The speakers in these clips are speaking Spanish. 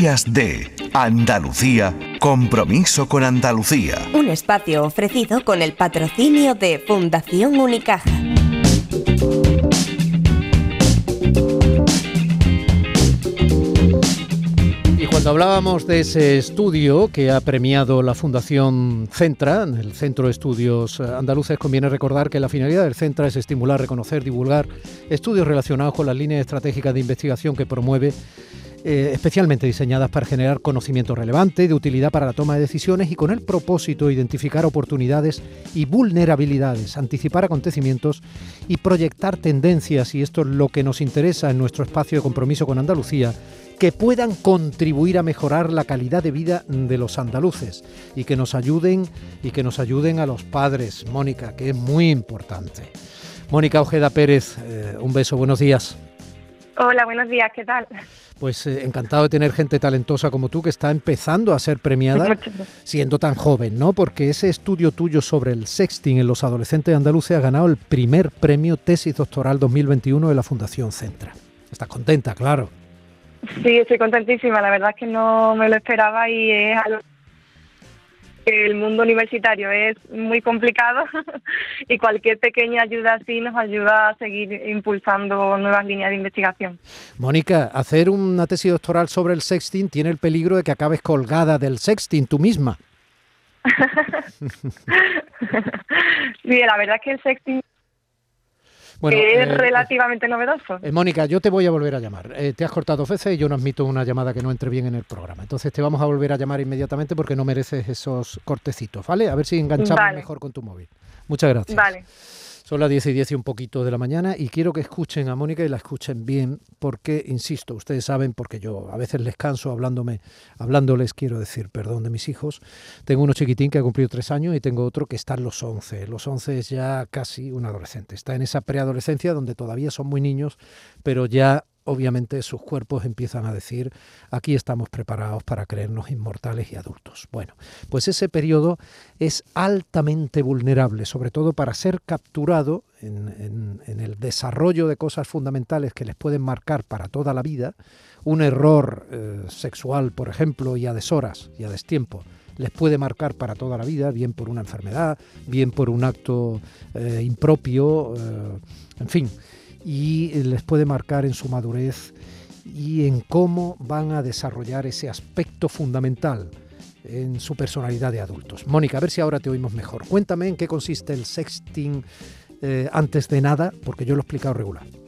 Días de Andalucía, compromiso con Andalucía. Un espacio ofrecido con el patrocinio de Fundación Unicaja. Y cuando hablábamos de ese estudio que ha premiado la Fundación Centra, el Centro de Estudios Andaluces, conviene recordar que la finalidad del Centra es estimular, reconocer, divulgar estudios relacionados con las líneas estratégicas de investigación que promueve eh, especialmente diseñadas para generar conocimiento relevante, de utilidad para la toma de decisiones y con el propósito de identificar oportunidades y vulnerabilidades, anticipar acontecimientos y proyectar tendencias, y esto es lo que nos interesa en nuestro espacio de compromiso con Andalucía, que puedan contribuir a mejorar la calidad de vida de los andaluces y que nos ayuden y que nos ayuden a los padres, Mónica, que es muy importante. Mónica Ojeda Pérez, eh, un beso, buenos días. Hola, buenos días, ¿qué tal? Pues eh, encantado de tener gente talentosa como tú que está empezando a ser premiada siendo tan joven, ¿no? Porque ese estudio tuyo sobre el sexting en los adolescentes andaluces ha ganado el primer premio tesis doctoral 2021 de la Fundación Centra. ¿Estás contenta, claro? Sí, estoy contentísima. La verdad es que no me lo esperaba y es algo el mundo universitario es muy complicado y cualquier pequeña ayuda así nos ayuda a seguir impulsando nuevas líneas de investigación. Mónica, hacer una tesis doctoral sobre el sexting tiene el peligro de que acabes colgada del sexting tú misma. sí, la verdad es que el sexting es eh, relativamente novedoso. Eh, Mónica, yo te voy a volver a llamar. Eh, te has cortado dos veces y yo no admito una llamada que no entre bien en el programa. Entonces te vamos a volver a llamar inmediatamente porque no mereces esos cortecitos, ¿vale? A ver si enganchamos mejor con tu móvil. Muchas gracias. Vale. Son las 10 y 10 y un poquito de la mañana y quiero que escuchen a Mónica y la escuchen bien porque, insisto, ustedes saben, porque yo a veces les canso hablándome, hablándoles, quiero decir, perdón, de mis hijos. Tengo uno chiquitín que ha cumplido tres años y tengo otro que está en los 11. Los 11 es ya casi un adolescente. Está en esa preadolescencia donde todavía son muy niños, pero ya obviamente sus cuerpos empiezan a decir, aquí estamos preparados para creernos inmortales y adultos. Bueno, pues ese periodo es altamente vulnerable, sobre todo para ser capturado en, el desarrollo de cosas fundamentales que les pueden marcar para toda la vida. Un error eh, sexual, por ejemplo, y a deshoras y a destiempo les puede marcar para toda la vida, bien por una enfermedad, bien por un acto eh, impropio, eh, en fin y les puede marcar en su madurez y en cómo van a desarrollar ese aspecto fundamental en su personalidad de adultos. Mónica, a ver si ahora te oímos mejor. Cuéntame en qué consiste el sexting eh, antes de nada, porque yo lo he explicado regular.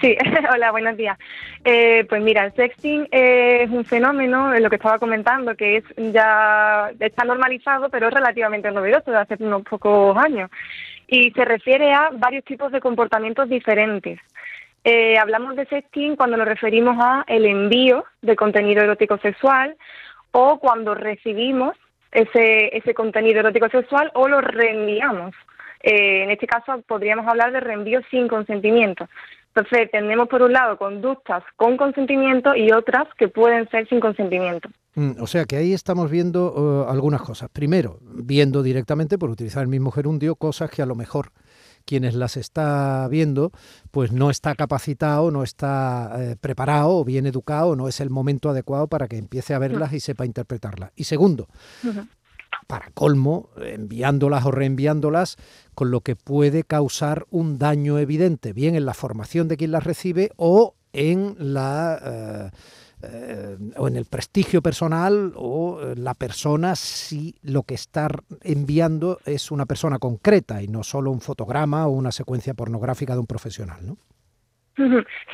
Sí, hola, buenos días. Eh, pues mira, el sexting es un fenómeno, de lo que estaba comentando, que es ya está normalizado, pero es relativamente novedoso de hace unos pocos años y se refiere a varios tipos de comportamientos diferentes. Eh, hablamos de sexting cuando nos referimos a el envío de contenido erótico sexual o cuando recibimos ese, ese contenido erótico sexual o lo reenviamos. Eh, en este caso podríamos hablar de reenvío sin consentimiento. Entonces, tenemos por un lado conductas con consentimiento y otras que pueden ser sin consentimiento. Mm, o sea que ahí estamos viendo uh, algunas cosas. Primero, viendo directamente, por utilizar el mismo gerundio, cosas que a lo mejor quienes las está viendo, pues no está capacitado, no está eh, preparado o bien educado, no es el momento adecuado para que empiece a verlas y sepa interpretarlas. Y segundo, para colmo, enviándolas o reenviándolas, con lo que puede causar un daño evidente, bien en la formación de quien las recibe o en la... Eh, eh, o en el prestigio personal o la persona si lo que está enviando es una persona concreta y no solo un fotograma o una secuencia pornográfica de un profesional, ¿no?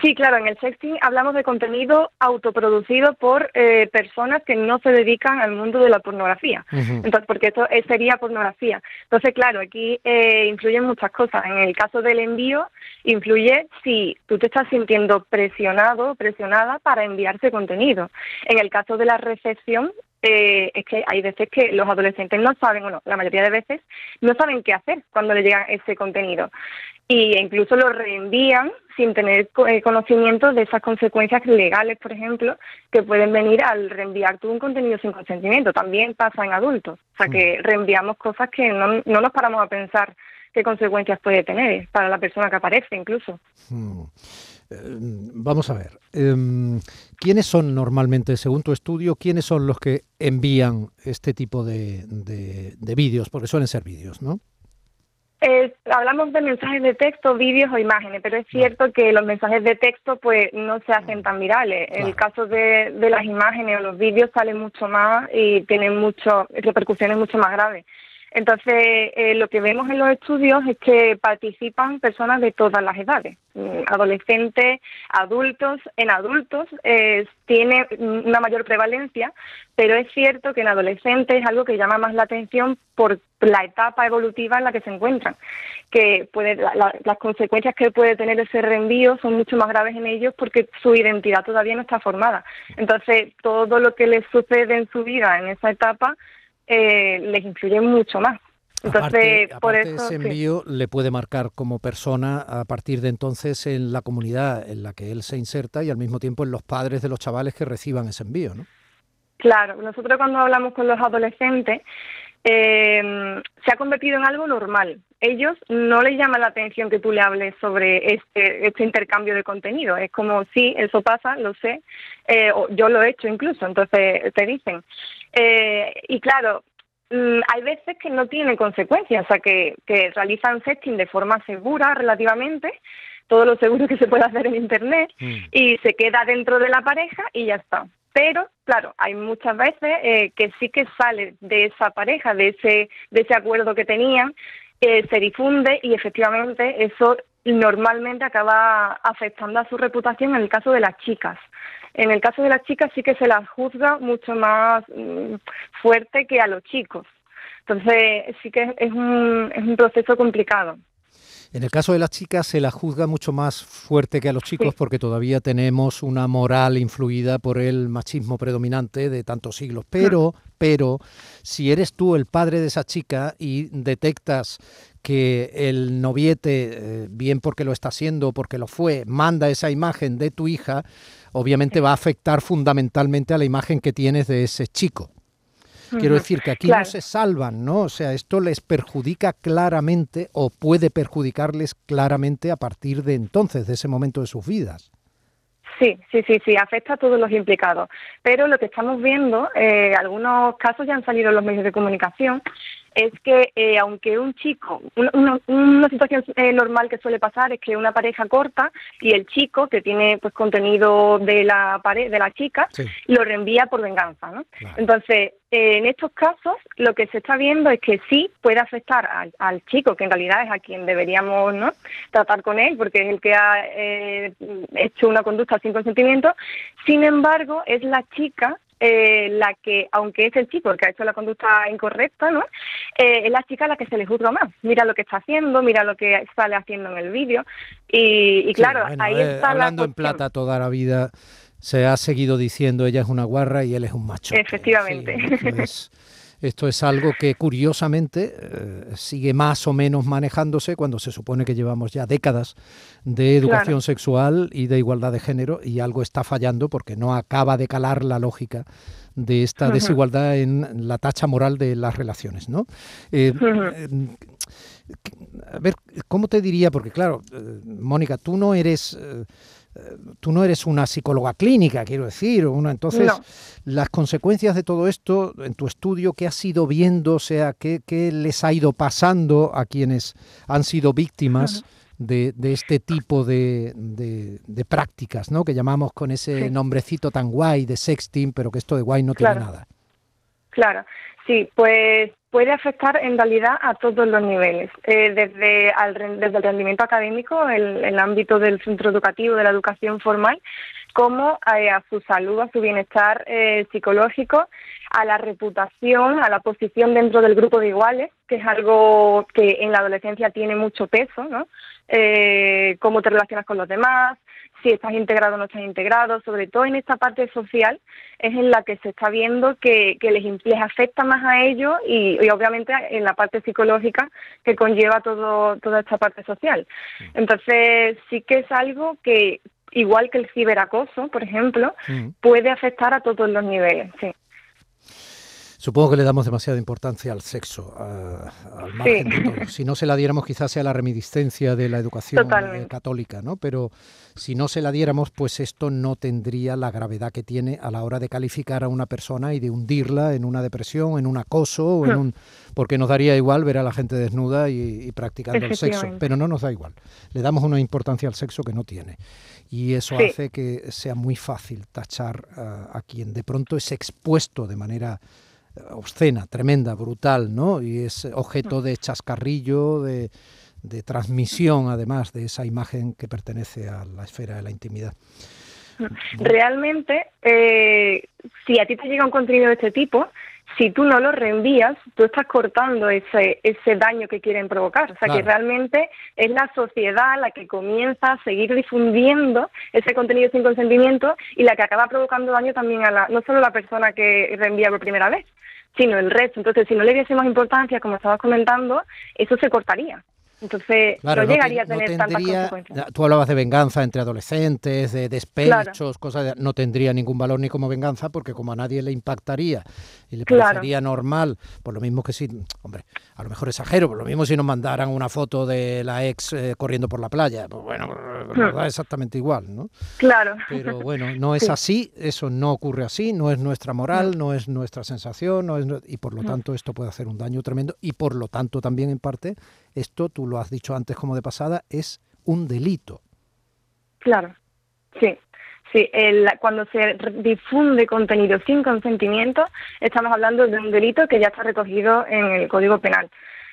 Sí, claro, en el sexting hablamos de contenido autoproducido por eh, personas que no se dedican al mundo de la pornografía. Entonces, porque esto sería pornografía. Entonces, claro, aquí eh, influyen muchas cosas. En el caso del envío, influye si tú te estás sintiendo presionado, presionada para enviarse contenido. En el caso de la recepción, eh, es que hay veces que los adolescentes no saben, bueno, la mayoría de veces no saben qué hacer cuando le llega ese contenido y incluso lo reenvían sin tener eh, conocimiento de esas consecuencias legales, por ejemplo, que pueden venir al reenviar tú un contenido sin consentimiento. También pasa en adultos, o sea que reenviamos cosas que no, no nos paramos a pensar qué consecuencias puede tener para la persona que aparece incluso. Vamos a ver, em, ¿quiénes son normalmente, según tu estudio, quiénes son los que envían este tipo de, de vídeos? Porque suelen ser vídeos, ¿no? Eh, hablamos de mensajes de texto, vídeos o imágenes, pero es cierto que los mensajes de texto pues no se hacen tan virales. En el caso de, de las imágenes o los vídeos salen mucho más y tienen mucho, repercusiones mucho más graves. Entonces, eh, lo que vemos en los estudios es que participan personas de todas las edades, mm, adolescentes, adultos. En adultos eh, tiene una mayor prevalencia, pero es cierto que en adolescentes es algo que llama más la atención por la etapa evolutiva en la que se encuentran, que puede, las consecuencias que puede tener ese reenvío son mucho más graves en ellos porque su identidad todavía no está formada. Entonces, todo lo que les sucede en su vida en esa etapa eh, les influye mucho más. Entonces, por eso, ese envío le puede marcar como persona a partir de entonces en la comunidad en la que él se inserta y al mismo tiempo en los padres de los chavales que reciban ese envío, ¿no? Claro, nosotros cuando hablamos con los adolescentes eh, ha convertido en algo normal. Ellos no les llama la atención que tú le hables sobre este, este intercambio de contenido. Es como, sí, eso pasa, lo sé, eh, o yo lo he hecho incluso, entonces te dicen. Eh, y claro, mm, hay veces que no tiene consecuencias, o sea, que, que realizan sexting de forma segura relativamente, todo lo seguro que se puede hacer en Internet, mm. y se queda dentro de la pareja y ya está. Pero, claro, hay muchas veces eh, que sí que sale de esa pareja, de ese, de ese acuerdo que tenían, eh, se difunde y efectivamente eso normalmente acaba afectando a su reputación en el caso de las chicas. En el caso de las chicas sí que se las juzga mucho más mm, fuerte que a los chicos. Entonces sí que es un, es un proceso complicado. En el caso de las chicas se la juzga mucho más fuerte que a los chicos porque todavía tenemos una moral influida por el machismo predominante de tantos siglos. Pero, pero, si eres tú el padre de esa chica y detectas que el noviete, eh, bien porque lo está haciendo o porque lo fue, manda esa imagen de tu hija, obviamente va a afectar fundamentalmente a la imagen que tienes de ese chico. Quiero decir que aquí no se salvan, ¿no? O sea, esto les perjudica claramente o puede perjudicarles claramente a partir de entonces, de ese momento de sus vidas. Sí, sí, sí, sí, afecta a todos los implicados. Pero lo que estamos viendo, eh, algunos casos ya han salido en los medios de comunicación, es que eh, aunque un chico, una, situación eh, normal que suele pasar es que una pareja corta y el chico que tiene pues contenido de la pared de la chica lo reenvía por venganza, ¿no? Entonces eh, en estos casos lo que se está viendo es que sí puede afectar al, chico que en realidad es a quien deberíamos no tratar con él porque es el que ha hecho una conducta sin consentimiento. Sin embargo es la chica eh, la que, aunque es el chico el que ha hecho la conducta incorrecta, ¿no? Eh, es la chica a la que se le juzga más. Mira lo que está haciendo, mira lo que sale haciendo en el vídeo. Y, claro, ahí eh, está hablando en plata toda la vida se ha seguido diciendo ella es una guarra y él es un macho. Efectivamente. Esto es algo que curiosamente eh, sigue más o menos manejándose cuando se supone que llevamos ya décadas de educación sexual y de igualdad de género y algo está fallando porque no acaba de calar la lógica de esta desigualdad en la tacha moral de las relaciones, ¿no? Eh, eh, a ver, ¿cómo te diría? Porque claro, Mónica, tú no eres tú no eres una psicóloga clínica, quiero decir, una, entonces las consecuencias de todo esto en tu estudio, ¿qué has ido viendo? O sea, ¿qué, les ha ido pasando a quienes han sido víctimas? De, este tipo de, de, prácticas, ¿no? Que llamamos con ese nombrecito tan guay de sexting, pero que esto de guay no tiene nada. Claro, sí, pues puede afectar en realidad a todos los niveles, eh, desde, desde el rendimiento académico, el, el ámbito del centro educativo, de la educación formal, como eh, a su salud, a su bienestar eh, psicológico, a la reputación, a la posición dentro del grupo de iguales, que es algo que en la adolescencia tiene mucho peso, ¿no? cómo te relacionas con los demás, si estás integrado o no estás integrado, sobre todo en esta parte social, es en la que se está viendo que, les, afecta más a ellos y, obviamente en la parte psicológica que conlleva todo, toda esta parte social. Entonces sí que es algo que, igual que el ciberacoso, por ejemplo, puede afectar a todos los niveles. Sí. Supongo que le damos demasiada importancia al sexo, al margen de todo. Si no se la diéramos, quizás sea la reminiscencia de la educación eh, católica, ¿no? Pero si no se la diéramos, pues esto no tendría la gravedad que tiene a la hora de calificar a una persona y de hundirla en una depresión, en un acoso, o en hmm. un, porque nos daría igual ver a la gente desnuda y, practicando el sexo, pero no nos da igual. Le damos una importancia al sexo que no tiene. Y eso hace que sea muy fácil tachar a quien de pronto es expuesto de manera obscena, tremenda, brutal, ¿no? Y es objeto de chascarrillo, de, transmisión, además, de esa imagen que pertenece a la esfera de la intimidad. Realmente, eh, si a ti te llega un contenido de este tipo, si tú no lo reenvías, tú estás cortando ese, ese daño que quieren provocar. O sea, que realmente es la sociedad la que comienza a seguir difundiendo ese contenido sin consentimiento y la que acaba provocando daño también a la, no solo a la persona que reenvía por primera vez, sino el resto. Entonces, si no le diésemos importancia, como estabas comentando, eso se cortaría. Entonces, no llegaría a tener tantas consecuencias. Tú hablabas de venganza entre adolescentes, de despechos, cosas de, no tendría ningún valor ni como venganza, porque como a nadie le impactaría y le parecería normal, por lo mismo que si, hombre, a lo mejor exagero, por lo mismo si nos mandaran una foto de la ex eh, corriendo por la playa, pues bueno, hmm. da exactamente igual, ¿no? Claro. Pero bueno, no es así, eso no ocurre así, no es nuestra moral, no es nuestra sensación, no es, y por lo tanto esto puede hacer un daño tremendo y por lo tanto también en parte esto, tú lo has dicho antes como de pasada, es un delito. Claro, sí. Sí, el, cuando se difunde contenido sin consentimiento, estamos hablando de un delito que ya está recogido en el Código Penal.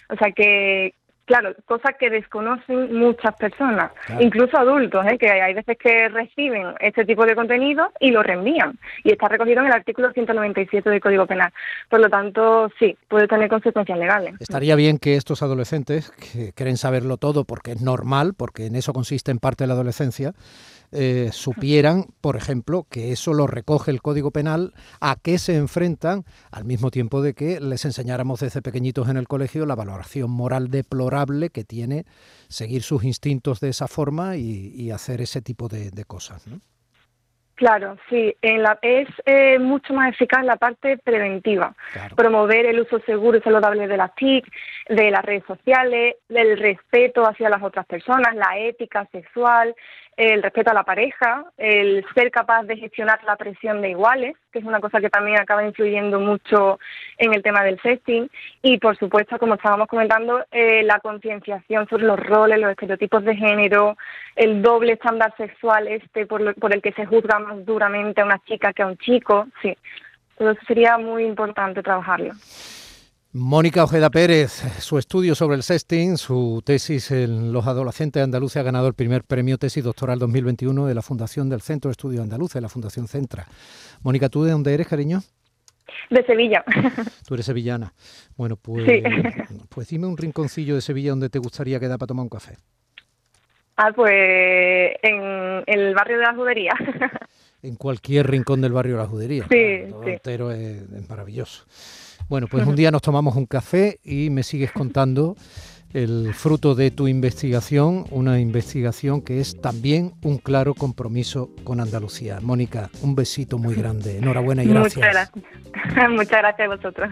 O sea que Claro, cosas que desconocen muchas personas, incluso adultos, ¿eh? que hay veces que reciben este tipo de contenido y lo reenvían. Y está recogido en el artículo 197 del Código Penal. Por lo tanto, sí, puede tener consecuencias legales. Estaría bien que estos adolescentes, que quieren saberlo todo porque es normal, porque en eso consiste en parte de la adolescencia, eh, supieran, por ejemplo, que eso lo recoge el Código Penal, a qué se enfrentan, al mismo tiempo de que les enseñáramos desde pequeñitos en el colegio la valoración moral deplorable que tiene seguir sus instintos de esa forma y, hacer ese tipo de, cosas. Claro, sí, en la, es eh, mucho más eficaz la parte preventiva, promover el uso seguro y saludable de las TIC, de las redes sociales, del respeto hacia las otras personas, la ética sexual, el respeto a la pareja, el ser capaz de gestionar la presión de iguales, que es una cosa que también acaba influyendo mucho en el tema del sexting, y por supuesto, como estábamos comentando, eh, la concienciación sobre los roles, los estereotipos de género, el doble estándar sexual este por, por el que se juzga más duramente a una chica que a un chico, sí, todo eso sería muy importante trabajarlo. Mónica Ojeda Pérez, su estudio sobre el sexting, su tesis en los adolescentes de Andalucía ha ganado el primer premio tesis doctoral 2021 de la Fundación del Centro de Estudios Andaluz, de la Fundación Centra. Mónica, ¿tú de dónde eres, cariño? De Sevilla. Tú eres sevillana. Bueno, pues, pues dime un rinconcillo de Sevilla donde te gustaría quedar para tomar un café. Ah, pues en el barrio de la Judería. En cualquier rincón del barrio de la Judería. Sí, sí. entero es maravilloso. Bueno, pues un día nos tomamos un café y me sigues contando el fruto de tu investigación, una investigación que es también un claro compromiso con Andalucía. Mónica, un besito muy grande. Enhorabuena y gracias. Muchas gracias. Muchas gracias a vosotros.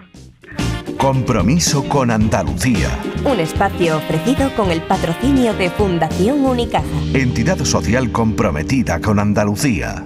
Compromiso con Andalucía. Un espacio ofrecido con el patrocinio de Fundación Unicaja. Entidad social comprometida con Andalucía.